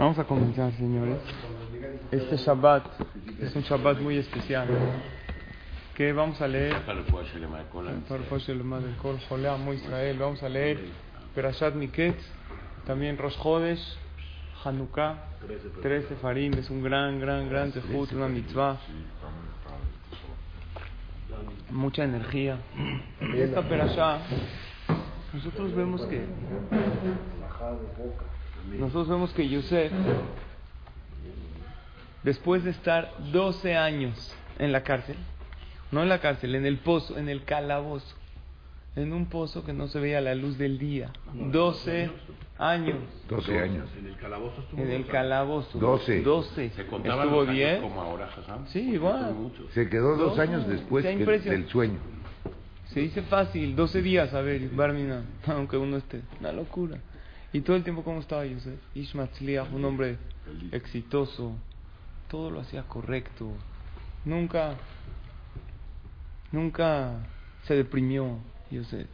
Vamos a comenzar, señores. Este Shabbat es un Shabbat muy especial. Que vamos a leer Israel. Vamos a leer Perashat Miket, también Rosh Chodesh, Hanukkah, 13 Farim. Es un gran, gran, gran tejut, una mitzvah. Mucha energía. Esta Perashá, nosotros vemos que nosotros vemos que Yosef, después de estar 12 años en la cárcel, no en la cárcel, en el pozo, en el calabozo, en un pozo que no se veía la luz del día, 12 años. 12 años. En el calabozo estuvo. En el calabozo. 12. 12. Se contaban Estuvo los años bien. como ahora, Hassan. Sí, igual. Se quedó dos años después que- del sueño. Se dice fácil, 12 días, a ver, Barmina, aunque uno esté. Una locura. Y todo el tiempo, ¿cómo estaba Yosef? Ishmatzliach, un hombre exitoso. Todo lo hacía correcto. Nunca, nunca se deprimió Yosef.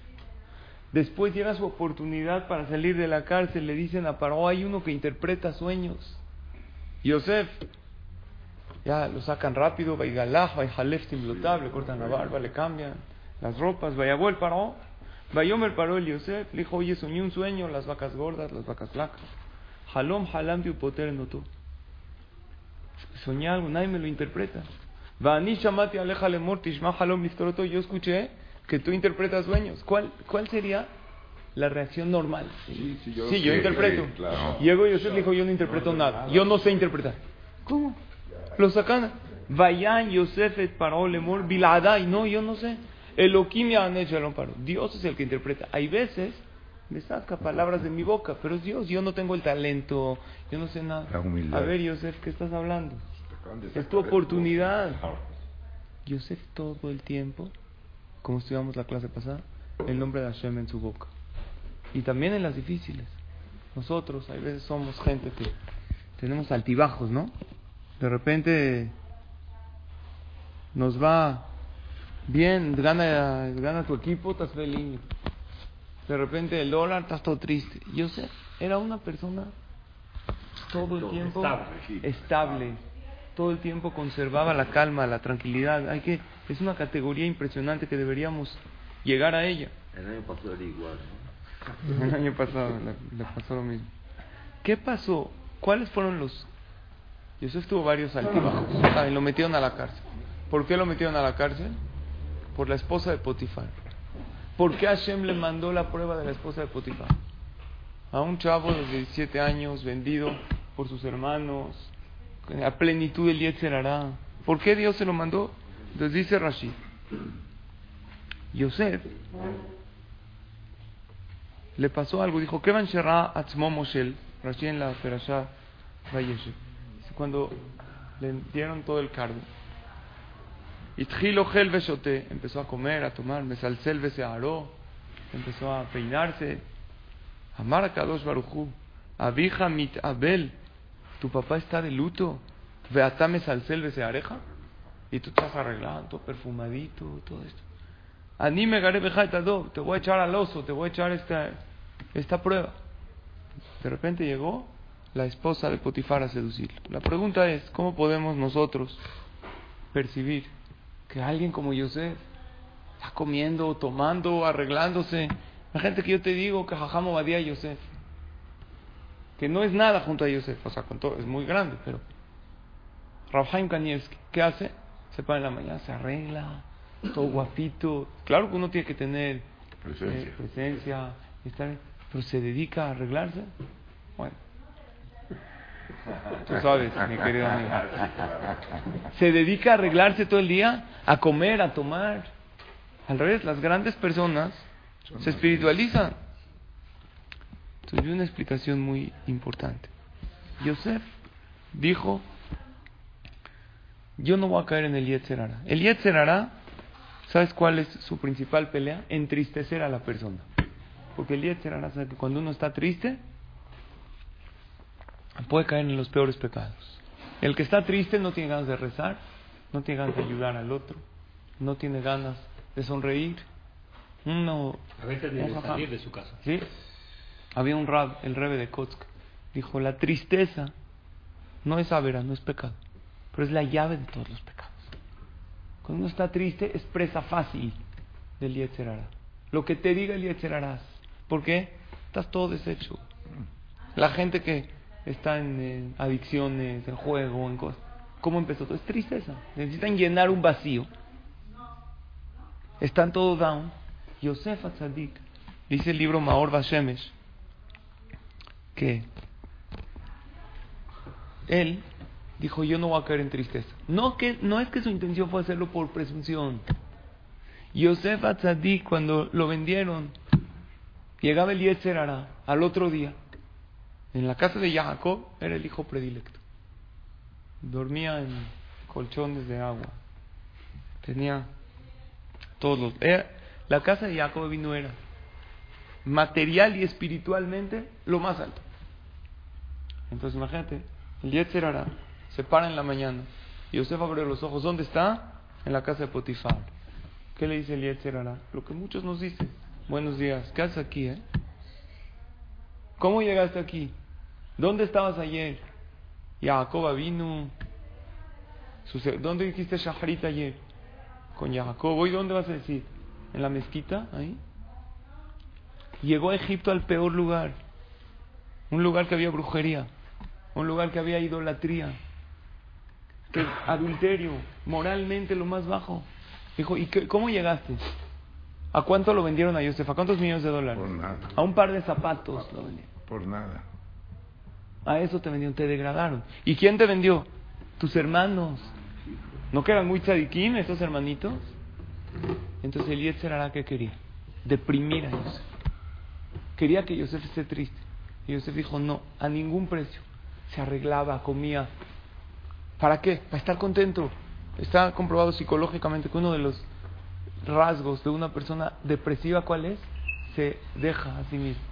Después llega su oportunidad para salir de la cárcel. Le dicen a Paró, hay uno que interpreta sueños. Yosef, ya lo sacan rápido, Vaigalaj, Vaijalef Timblotab, le cortan la barba, le cambian las ropas, Vayabó el Paró, Vayomer paró el Yosef, le dijo, oye, soñé un sueño, las vacas gordas, las vacas flacas. Halom, halam, poter notó. Soñé algo, nadie me lo interpreta. Vani shamati aleja lemor, tishma halom liftoroto. Yo escuché que tú interpretas sueños. ¿Cuál, cuál sería la reacción normal? Sí, sí, yo, Sí, yo interpreto. claro. Llegó Yosef le dijo, yo no interpreto nada. Yo no sé interpretar. ¿Cómo? Lo sacan. Vayan Yosef paró lemor biladai. No, yo no sé. Elohim Yahanet Shalom paró. Dios es el que interpreta. Hay veces me saca palabras de mi boca, pero es Dios. Yo no tengo el talento. Yo no sé nada. La humildad. A ver, Yosef, ¿qué estás hablando? Es tu el oportunidad. Yosef todo el tiempo, como estudiamos la clase pasada, el nombre de Hashem en su boca. Y también en las difíciles. Nosotros, hay veces somos gente que tenemos altibajos, ¿no? De repente nos va bien, gana, gana tu equipo, estás feliz. De repente el dólar, estás todo triste. Yosef era una persona todo el tiempo Estable, estable. Todo el tiempo conservaba la calma, la tranquilidad. Hay que es una categoría impresionante que deberíamos llegar a ella. El año pasado era igual, ¿no? El año pasado le, le pasó lo mismo. ¿Qué pasó? ¿Cuáles fueron los? Yosef tuvo varios altibajos. Ah, y lo metieron a la cárcel. ¿Por qué lo metieron a la cárcel? Por la esposa de Potifar. ¿Por qué Hashem le mandó la prueba de la esposa de Potifar? A un chavo de 17 años vendido por sus hermanos, a plenitud del Yetzer hará. ¿Por qué Dios se lo mandó? Entonces dice Rashid. Yosef le pasó algo, dijo, ¿qué van Shera Atzmo Moshel? Rashi en la. Dice, Cuando le dieron todo el cargo, empezó a comer, a tomar, Mesalcel Besearó, empezó a peinarse, Amar Kadosh Baruchu, Abija Mit Abel, tu papá está de luto, Beatá Mesalcel Beseareja, y tú estás arreglado, todo perfumadito, todo esto. Anime Garebejatado, te voy a echar al oso, te voy a echar esta, esta prueba. De repente llegó la esposa de Potifar a seducirlo. La pregunta es, ¿cómo podemos nosotros percibir que alguien como Yosef está comiendo, tomando, arreglándose? La gente que yo te digo que Jajamo Badía Yosef, que no es nada junto a Yosef, o sea, con todo, es muy grande, pero Rabhaim Kanievski, ¿qué hace? Se para en la mañana, se arregla, todo guapito. Claro que uno tiene que tener Presencia. eh, presencia, estar, pero se dedica a arreglarse. Bueno, tú sabes, mi querido amigo. Se dedica a arreglarse todo el día, a comer, a tomar. Al revés, las grandes personas se espiritualizan. Entonces, vi una explicación muy importante. Yosef dijo, yo no voy a caer en el Yetzerara. El Yetzerara, ¿sabes cuál es su principal pelea? Entristecer a la persona. Porque el Yetzerara sabe que cuando uno está triste, puede caer en los peores pecados. El que está triste no tiene ganas de rezar, no tiene ganas de ayudar al otro, no tiene ganas de sonreír. Uno, A veces de salir de su casa. ¿Sí? Había un rab, el rebe de Kotsk, dijo, la tristeza no es avera, no es pecado, pero es la llave de todos los pecados. Cuando uno está triste es presa fácil del Yetzerara. Lo que te diga el Yetzerara. ¿por qué? Estás todo deshecho. La gente que está en, adicciones, en juego, en cosas, ¿cómo empezó todo? Es tristeza. Necesitan llenar un vacío. Están todos down. Yosef Atzadik, dice el libro Maor Bashemesh, que él dijo, yo no voy a caer en tristeza. No, que, no es que su intención fue hacerlo por presunción. Yosef Atzadik, cuando lo vendieron, llegaba el Yetzer Hara al otro día. En la casa de Jacob era el hijo predilecto. Dormía en colchones de agua. Tenía todos los... la casa de Jacob vino era material y espiritualmente lo más alto. Entonces imagínate, el Yetzer Hara se para en la mañana y Yosef abre los ojos. ¿Dónde está? En la casa de Potifar. ¿Qué le dice el Yetzer Hara? Lo que muchos nos dicen. Buenos días, ¿qué haces aquí, eh? ¿Cómo llegaste aquí? ¿Dónde estabas ayer? Jacob vino. ¿Dónde dijiste Shaharit ayer? Con Jacob. ¿Y dónde vas a decir? ¿En la mezquita? Ahí. Llegó a Egipto al peor lugar. Un lugar que había brujería. Un lugar que había idolatría. Que adulterio. Moralmente lo más bajo. Dijo, ¿y qué- cómo llegaste? ¿A cuánto lo vendieron a Yosef? ¿A cuántos millones de dólares? Por nada. A un par de zapatos lo vendieron. Por nada. A eso te vendieron, te degradaron. ¿Y quién te vendió? Tus hermanos. ¿No que eran muy tzadikim estos hermanitos? Entonces el Yetzer hará que quería. Deprimir a Yosef. Quería que Yosef esté triste. Y Yosef dijo, no, a ningún precio. Se arreglaba, comía. ¿Para qué? Para estar contento. Está comprobado psicológicamente que uno de los rasgos de una persona depresiva, ¿cuál es? Se deja a sí mismo.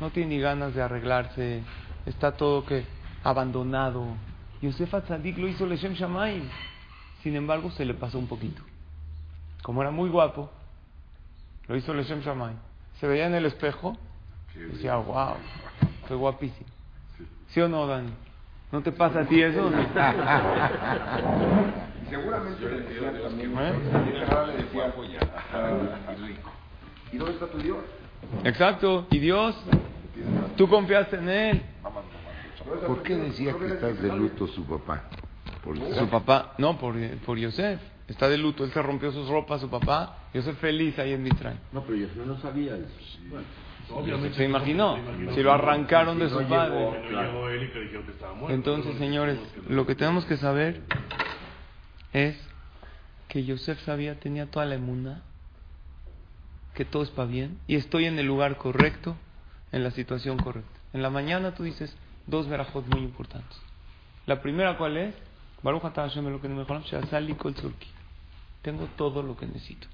No tiene ni ganas de arreglarse. Está todo que abandonado. Yosef Atzadik lo hizo Leshem Shamayim. Sin embargo, se le pasó un poquito. Como era muy guapo, lo hizo Leshem Shamayim. Se veía en el espejo y decía, wow, estoy guapísimo. ¿Sí o no, Dani? ¿No te pasa a ti eso? no? Seguramente le decía también. ¿Eh? le decía, ah, ¿y dónde está tu Dios? Exacto. ¿Y Dios? ¿Tú confiaste en Él? ¿Por qué decía que estás de luto su papá? Por Su papá, no, por, por Yosef. Está de luto. Él se rompió sus ropas, su papá. Yosef feliz ahí en Mitzrayim. No, pero yo no sabía eso. Obviamente. Se imaginó. se imaginó. Si lo arrancaron de su padre. Entonces, señores, lo que tenemos que saber es que Yosef sabía, tenía toda la emuna, que todo es para bien, y estoy en el lugar correcto, en la situación correcta. En la mañana tú dices dos verajot muy importantes. La primera, ¿cuál es? Baruch kol tzorki. Tengo todo lo que necesito.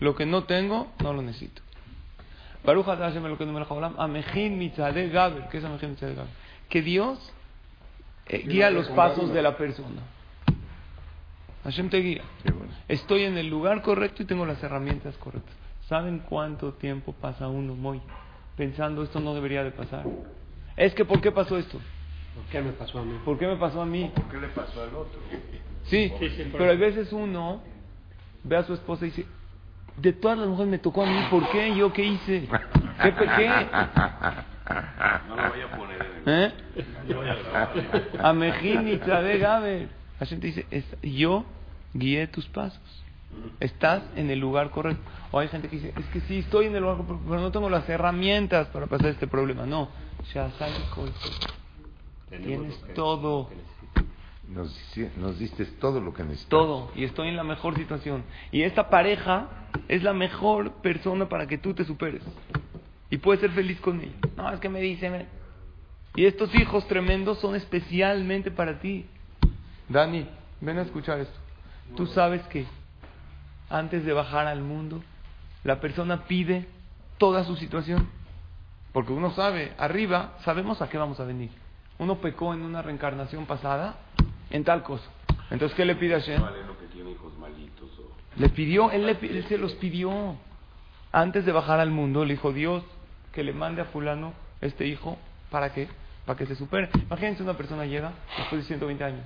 Lo que no tengo, no lo necesito. Baruch amejin mitzadeh gaber. ¿Qué es amejin mitzadeh gaber? Que Dios eh, guía los pasos de la persona. Hashem te guía. Estoy en el lugar correcto y tengo las herramientas correctas. ¿Saben cuánto tiempo pasa uno, muy pensando esto no debería de pasar? Es que ¿por qué pasó esto? ¿Por qué me pasó a mí? ¿Por qué me pasó a mí? ¿Qué le pasó al otro? Sí, Sí, sí, pero a veces uno ve a su esposa y dice, de todas las mujeres me tocó a mí, ¿por qué? ¿Yo qué hice? ¿Qué pequé? No lo voy a poner en el... ¿Eh? Yo voy a grabar. Amejín y Tzadé Gaber. Hashem te dice, yo guié tus pasos. Estás en el lugar correcto. O hay gente que dice, es que sí, estoy en el lugar correcto, pero no tengo las herramientas para pasar este problema. No, Kol. Tenemos Tienes todo. Nos, nos diste todo lo que necesitamos. Todo. Y estoy en la mejor situación. Y esta pareja es la mejor persona para que tú te superes. Y puedes ser feliz con ella. No, es que me dice, me- Y estos hijos tremendos son especialmente para ti. Dani, ven a escuchar esto. Tú sabes que antes de bajar al mundo, la persona pide toda su situación. Porque uno sabe, arriba sabemos a qué vamos a venir. Uno pecó en una reencarnación pasada en tal cosa. Entonces, ¿qué le pide a o... Le pidió, él, le, él se los pidió. Antes de bajar al mundo, le dijo Dios que le mande a fulano este hijo. ¿Para qué? Para que se supere. Imagínense una persona llega después de 120 años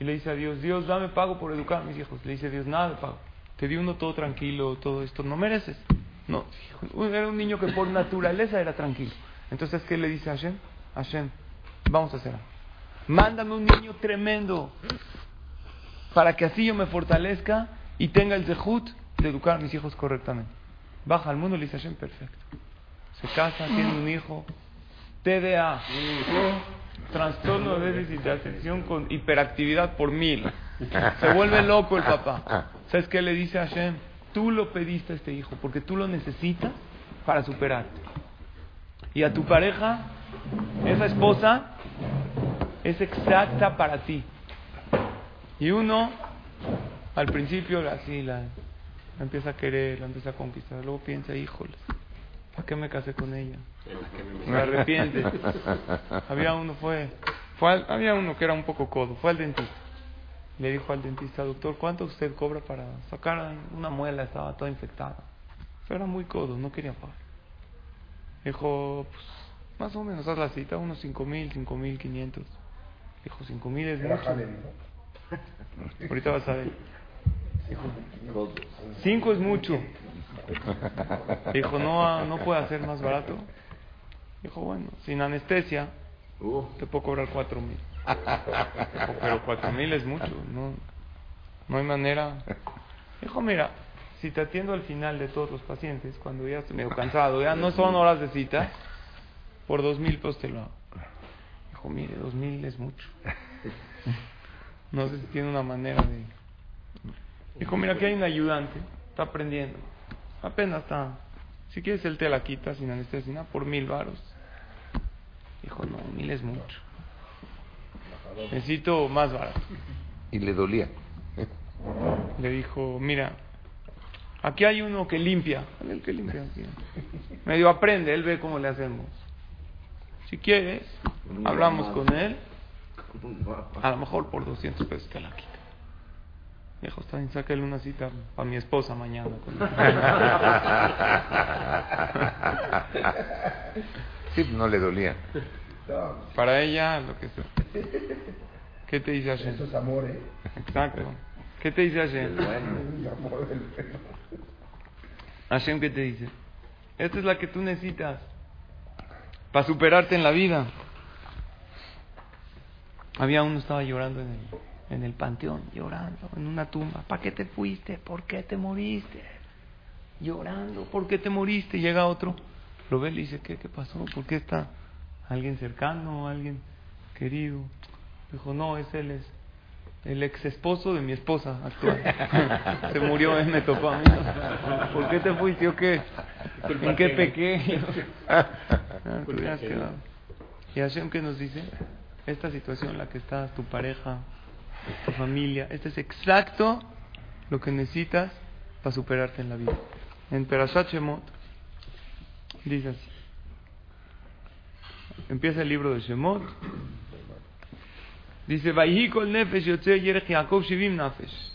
y le dice a Dios, Dios, dame pago por educar a mis hijos. Le dice Dios, nada de pago. Te di uno todo tranquilo, todo esto. No mereces. No, era un niño que por naturaleza era tranquilo. Entonces, ¿qué le dice a Hashem? Hashem, vamos a hacer algo. Mándame un niño tremendo para que así yo me fortalezca y tenga el zehut de educar a mis hijos correctamente. Baja al mundo y le dice Hashem, perfecto. Se casa, tiene un hijo, TDA, trastorno de déficit de atención con hiperactividad por mil. Se vuelve loco el papá. ¿Sabes qué le dice a Hashem? Tú lo pediste a este hijo porque tú lo necesitas para superarte. Y a tu pareja, esa esposa, es exacta para ti. Y uno, al principio, así la, la empieza a querer, la empieza a conquistar. Luego piensa, híjole, ¿para qué me casé con ella? Me arrepiente. había uno, fue, fue al- había uno que era un poco codo, fue al dentista. Le dijo al dentista, doctor, ¿cuánto usted cobra para sacar una muela? Estaba toda infectada. Pero era muy codo, no quería pagar. Dijo, pues, más o menos, haz la cita, unos cinco mil, cinco mil quinientos. Dijo, cinco mil es mucho. Ahorita vas a ver. Dijo, cinco es mucho. Dijo, no, no puede hacer más barato. Dijo, bueno, sin anestesia, Uh, te puedo cobrar cuatro mil. Pero cuatro mil es mucho, no, no hay manera. Dijo, mira, si te atiendo al final de todos los pacientes, cuando ya estoy medio cansado, ya no son horas de cita, por dos mil pues te lo hago. Dijo, mire, dos mil es mucho. No sé si tiene una manera de... Dijo, mira, aquí hay un ayudante, está aprendiendo. Apenas está... Si quieres él te la quita sin anestesia, por mil varos. Dijo, no, mil es mucho. Necesito más barato. y le dolía. Le dijo, mira, aquí hay uno que limpia. El que limpia. aquí. Medio aprende, él ve cómo le hacemos. Si quieres, hablamos con él. A lo mejor por 200 pesos te la quita. Dijo, está bien, sácale una cita para mi esposa mañana. Sí, no le dolía. para ella, lo que sea. ¿Qué te dice Hashem? Eso es amor, ¿eh? Exacto. ¿Qué te dice Hashem? Hashem, ¿qué te dice? Esta es la que tú necesitas para superarte en la vida. Había uno estaba llorando en el, en el panteón, llorando en una tumba. ¿Para qué te fuiste? ¿Por qué te moriste? Llorando, ¿por qué te moriste? Llega otro, lo ve y le dice, ¿qué, qué pasó? ¿Por qué está alguien cercano, alguien querido? Dijo, no, es él, es el ex esposo de mi esposa actual. Se murió, él me tocó a mí. ¿Por qué te fuiste o qué? ¿En qué pequé? Ah. ¿Y Hashem qué nos dice? Esta situación, la que estás, tu pareja, tu familia, este es exacto lo que necesitas para superarte en la vida. En Perashat Shemot dice así. Empieza el libro de Shemot. Dice, "Vayhi kol nefesh yotze yerech Yaakov shivim nafesh".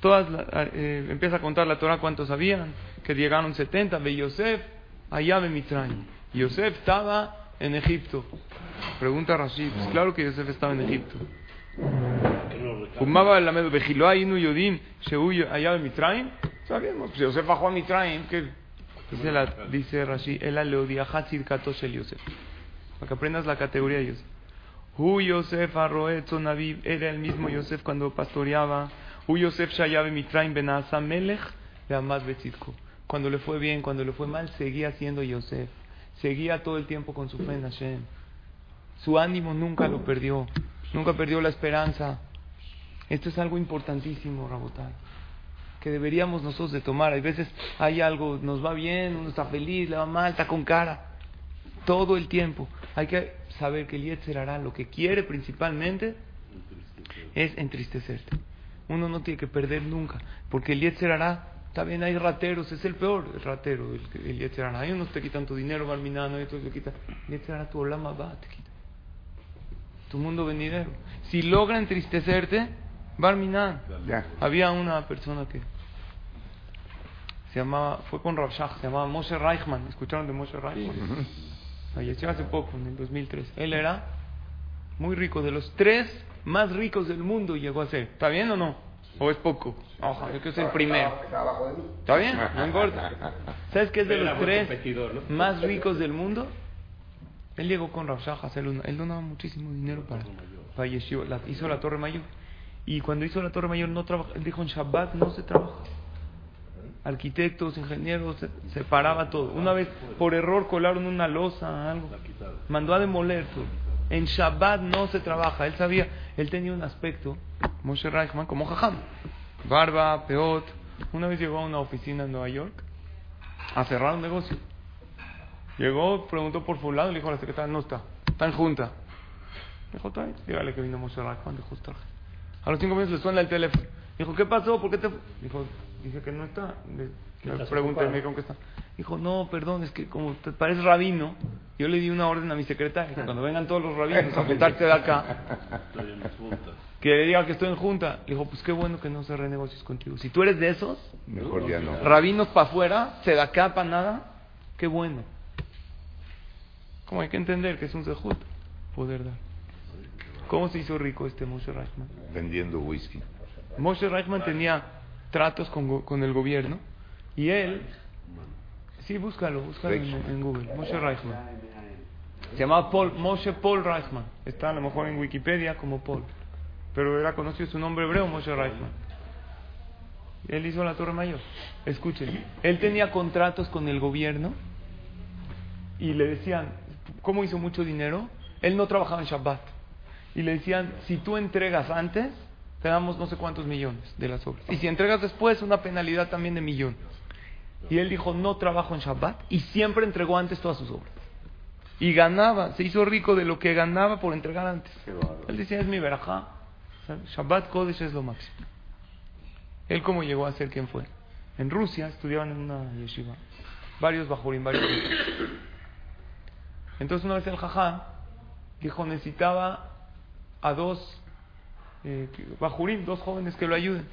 Todas la- eh, empieza a contar la Torah cuántos habían, que llegaron 70, ve Yosef, allá de Mitzrayim. Yosef estaba en Egipto. Pregunta Rashid, pues claro que Yosef estaba en Egipto. Fumaba la medio Bejiloa Inu Yodim, Shehu allá de Mitzrayim. Sabemos, pues Yosef bajó a Mitzrayim, que dice, la, dice Rashi, el aleodia Hatzir Katosh el Yosef. Para que aprendas la categoría de Yosef. Hu Yosef Arroetzon era el mismo Yosef cuando pastoreaba. Hu Yosef Shayabe Mitraim Ben Asa Melech de Amad. Cuando le fue bien, cuando le fue mal, seguía siendo Yosef. Seguía todo el tiempo con su fe en Hashem. Su ánimo nunca lo perdió. Nunca perdió la esperanza. Esto es algo importantísimo, Rabotai. Que deberíamos nosotros de tomar. Hay veces hay algo, nos va bien, uno está feliz, le va mal, está con cara. Todo el tiempo. Hay que saber que el Yetzer hará lo que quiere principalmente es entristecerte. Uno no tiene que perder nunca, porque el Yetzer hará, está bien, hay rateros, es el peor el ratero, el, el Yetzer hará. Hay unos te quitan tu dinero, Barminano, y otros te quitan. El Yetzer hará tu olama va, te quita. Tu mundo venidero. Si logra entristecerte, Barminan. Había una persona que se llamaba, fue con Rav Shach, se llamaba Moshe Reichman. ¿Escucharon de Moshe Reichman? Falleció hace poco, en el 2003. Él era muy rico, de los tres más ricos del mundo llegó a ser. ¿Está bien o no? ¿O es poco? Ojalá, yo quiero ser el primero. Está abajo de mí. ¿Está bien? No importa. ¿Sabes qué es de los tres más ricos del mundo? Él llegó con una- Él donaba muchísimo dinero para... Falleció, hizo la Torre Mayor. Y cuando hizo la Torre Mayor no trabaja. Él dijo en Shabbat no se trabaja. Arquitectos, ingenieros, se, se paraba todo. Una vez por error colaron una losa, algo. Mandó a demoler todo. En Shabbat no se trabaja. Él sabía, él tenía un aspecto, Moshe Reichman, como jajam. Barba, peot. Una vez llegó a una oficina en Nueva York a cerrar un negocio. Llegó, preguntó por fulano le dijo a la secretaria, no está, está en junta. Dijo, bien, dígale que vino Moshe Reichman, dijo, está. A los cinco minutos le suena el teléfono. Dijo, ¿qué pasó? ¿Por qué te...? fu-?" Dijo, dije que no está. Le, pregunté, dijo que está. Dijo, no, perdón, es que como te pareces rabino, yo le di una orden a mi secretaria, que cuando vengan todos los rabinos a juntarte de acá, que le diga que estoy en junta. Le dijo, pues qué bueno que no cerré negocios contigo. Si tú eres de esos, Mejor ya no. rabinos para afuera, se da acá para nada, qué bueno. Como hay que entender que es un sejut, poder dar. ¿Cómo se hizo rico este Moshe Reichman? Vendiendo whisky. Moshe Reichman tenía tratos con, con el gobierno y él, sí, búscalo, búscalo en Google, Moshe Reichman. Se llamaba Paul, Moshe Paul Reichman. Está a lo mejor en Wikipedia como Paul. Pero era conocido su nombre hebreo, Moshe Reichman. Él hizo la Torre Mayor. Escuchen, él tenía contratos con el gobierno y le decían, ¿cómo hizo mucho dinero? Él no trabajaba en Shabbat. Y le decían, si tú entregas antes, te damos no sé cuántos millones de las obras. Y si entregas después, una penalidad también de millón. Y él dijo, no trabajo en Shabbat. Y siempre entregó antes todas sus obras. Y ganaba, se hizo rico de lo que ganaba por entregar antes. Él decía, es mi verajá. Shabbat Kodesh es lo máximo. Él cómo llegó a ser quien fue. En Rusia estudiaban en una yeshiva. Varios bajurim, varios. Entonces una vez el jajá dijo, necesitaba a dos eh, bajurim, dos jóvenes que lo ayuden.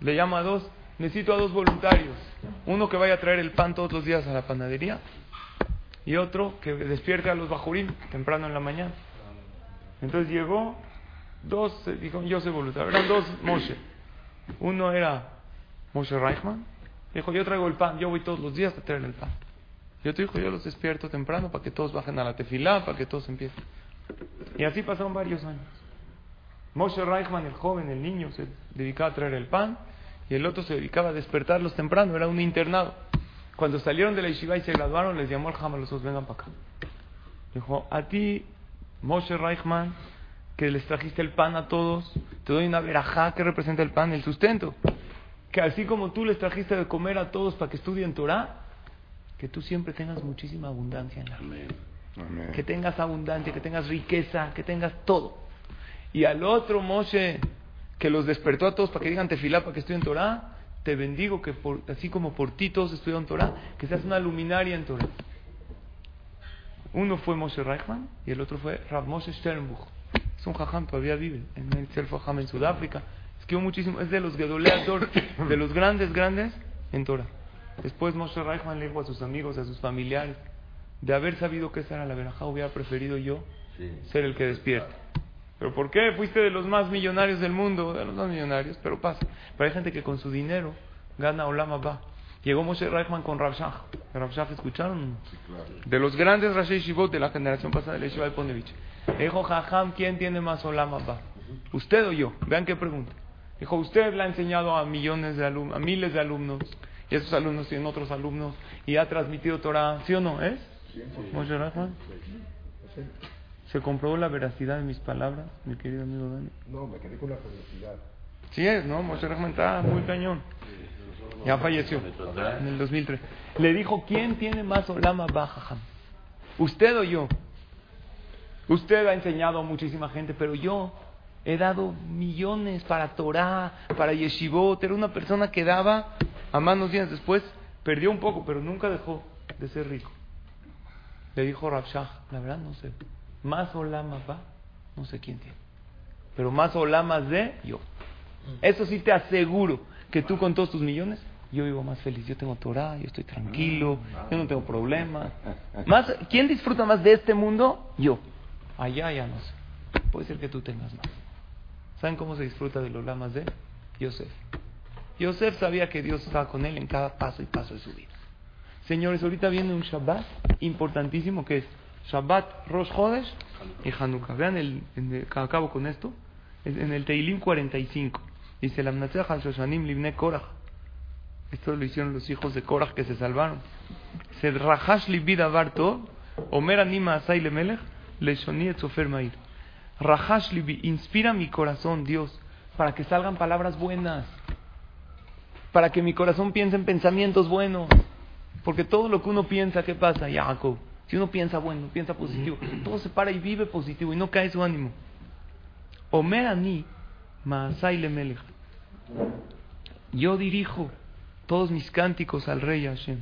Le llama a dos, necesito a dos voluntarios. Uno que vaya a traer el pan todos los días a la panadería y otro que despierte a los bajurim temprano en la mañana. Entonces llegó, dos, eh, dijo, yo soy voluntario, eran dos Moshe. Uno era Moshe Reichman, dijo, yo traigo el pan, yo voy todos los días a traer el pan. Y otro dijo, yo los despierto temprano para que todos bajen a la tefilá, para que todos empiecen. Y así pasaron varios años. Moshe Reichman, el joven, el niño, se dedicaba a traer el pan y el otro se dedicaba a despertarlos temprano, era un internado. Cuando salieron de la yeshiva y se graduaron, les llamó el jama, los dos, vengan para acá. Dijo, a ti, Moshe Reichman, que les trajiste el pan a todos, te doy una verajá que representa el pan, el sustento. Que así como tú les trajiste de comer a todos para que estudien Torah, que tú siempre tengas muchísima abundancia en la vida. Amén. Que tengas abundancia, que tengas riqueza, que tengas todo. Y al otro Moshe, que los despertó a todos para que digan tefilá, para que estudien Torah, te bendigo que por, así como por ti todos estudian Torah, que seas una luminaria en Torah. Uno fue Moshe Reichman y el otro fue Rav Moshe Sternbuch. Es un jajam, todavía vive en el Self Jajam en Sudáfrica. Escribió muchísimo, es de los Gedoleador, de los grandes, grandes en Torah. Después Moshe Reichman le dijo a sus amigos, a sus familiares, de haber sabido que esa era la verajá, hubiera preferido yo ser el que despierte. ¿Pero por qué? Fuiste de los más millonarios del mundo, de los más millonarios, pero pasa. Pero hay gente que con su dinero gana Olam Abba. Llegó Moshe Reichman con Rav Shach. Rav Shach, ¿escucharon? De los grandes Rashi Shivot de la generación pasada de Yeshiva de Ponevich. Dijo, Jajam, ¿quién tiene más Olam Abba? ¿Usted o yo? Vean qué pregunta. Dijo, usted le ha enseñado a millones de alumnos, a miles de alumnos, y esos alumnos tienen otros alumnos, y ha transmitido Torah, ¿sí o no? ¿Es? Moshe Reichman. ¿Se comprobó la veracidad de mis palabras, mi querido amigo Dani? No, me quedé con la curiosidad. Sí es, ¿no? Moshe Rahman está muy cañón. Ya falleció en el 2003. Le dijo, ¿quién tiene más Olama Bajajam? ¿Usted o yo? Usted ha enseñado a muchísima gente, pero yo he dado millones para Torah, para Yeshivot. Era una persona que daba a manos días después, perdió un poco, pero nunca dejó de ser rico. Le dijo Rabshah, la verdad no sé, más olamas va, no sé quién tiene, pero más olamas de yo. Eso sí te aseguro que tú con todos tus millones, yo vivo más feliz, yo tengo Torah, yo estoy tranquilo, yo no tengo problemas. Más, ¿Quién disfruta más de este mundo? Yo. Allá ya no sé. Puede ser que tú tengas más. ¿Saben cómo se disfruta de los lamas de Yosef? Yosef sabía que Dios estaba con él en cada paso y paso de su vida. Señores, ahorita viene un Shabbat importantísimo que es Shabbat Rosh Chodesh y Hanukkah. Vean, el, acabo con esto. Es En el Teilim 45 dice: "Lam natzach al Shoshanim libne Korach. Esto lo hicieron los hijos de Korach que se salvaron. Se rajash libi davar tov, omer anima asai lemelech, leshoni et sofer mair. Libi, inspira mi corazón, Dios, para que salgan palabras buenas. Para que mi corazón piense en pensamientos buenos. Porque todo lo que uno piensa, ¿qué pasa, Jacob? Si uno piensa bueno, piensa positivo, todo se para y vive positivo y no cae su ánimo. Omer ani, lemelech. Yo dirijo todos mis cánticos al rey Hashem.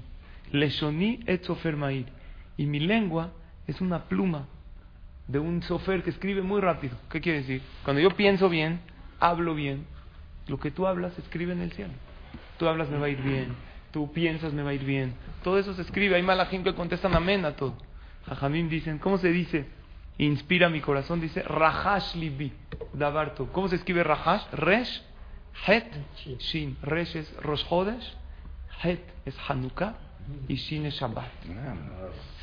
Leshoni et sofer mair. Y mi lengua es una pluma de un sofer que escribe muy rápido. ¿Qué quiere decir? Cuando yo pienso bien, hablo bien, lo que tú hablas escribe en el cielo. Tú hablas me va a ir bien, tú piensas me va a ir bien. Todo eso se escribe. Hay mala gente que contestan amén a todo. Jajamim dicen, ¿cómo se dice? Inspira mi corazón, dice Rahash libi, davarto. ¿Cómo se escribe Rahash? Resh, Het, Shin. Resh es Rosh Chodesh, Het es Hanukkah y Shin es Shabbat.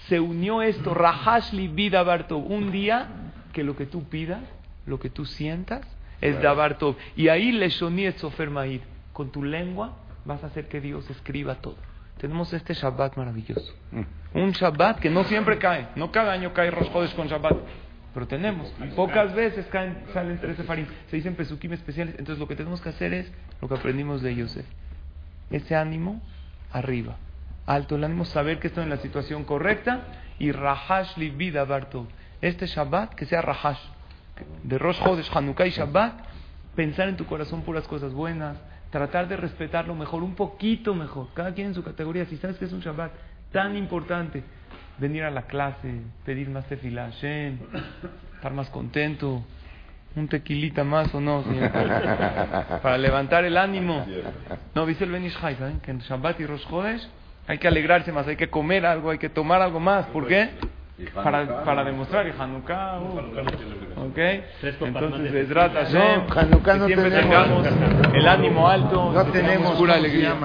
Se unió esto, Rahash libi davarto. Un día que lo que tú pidas, lo que tú sientas, es davarto. Y ahí le es sofer maid. Con tu lengua vas a hacer que Dios escriba todo. Tenemos este Shabbat maravilloso. Un Shabbat que no siempre cae. No cada año cae Rosh Chodesh con Shabbat. Pero tenemos. Pocas veces caen, salen tres sefarim. Se dicen pesukim especiales. Entonces lo que tenemos que hacer es lo que aprendimos de Yosef. Ese ánimo arriba. Alto el ánimo, saber que estoy en la situación correcta. Y Rahash li vida Barto. Este Shabbat que sea Rahash. De Rosh Chodesh, Hanukkah y Shabbat. Pensar en tu corazón puras cosas buenas. Tratar de respetarlo mejor, un poquito mejor. Cada quien en su categoría. Si sabes que es un Shabbat tan importante, venir a la clase, pedir más tefilá Hashem, estar más contento, un tequilita más o no, señor? para levantar el ánimo. No, dice el Benish ¿saben? Que en Shabbat y Rosh Chodesh hay que alegrarse más, hay que comer algo, hay que tomar algo más. ¿Por qué? Para, para demostrar que Hanukkah, uh, ¿ok? Entonces, Bezrat Hashem, No, Hanukkah que no siempre tenemos. tengamos el ánimo alto, No tenemos, pura ¿cómo se alegría.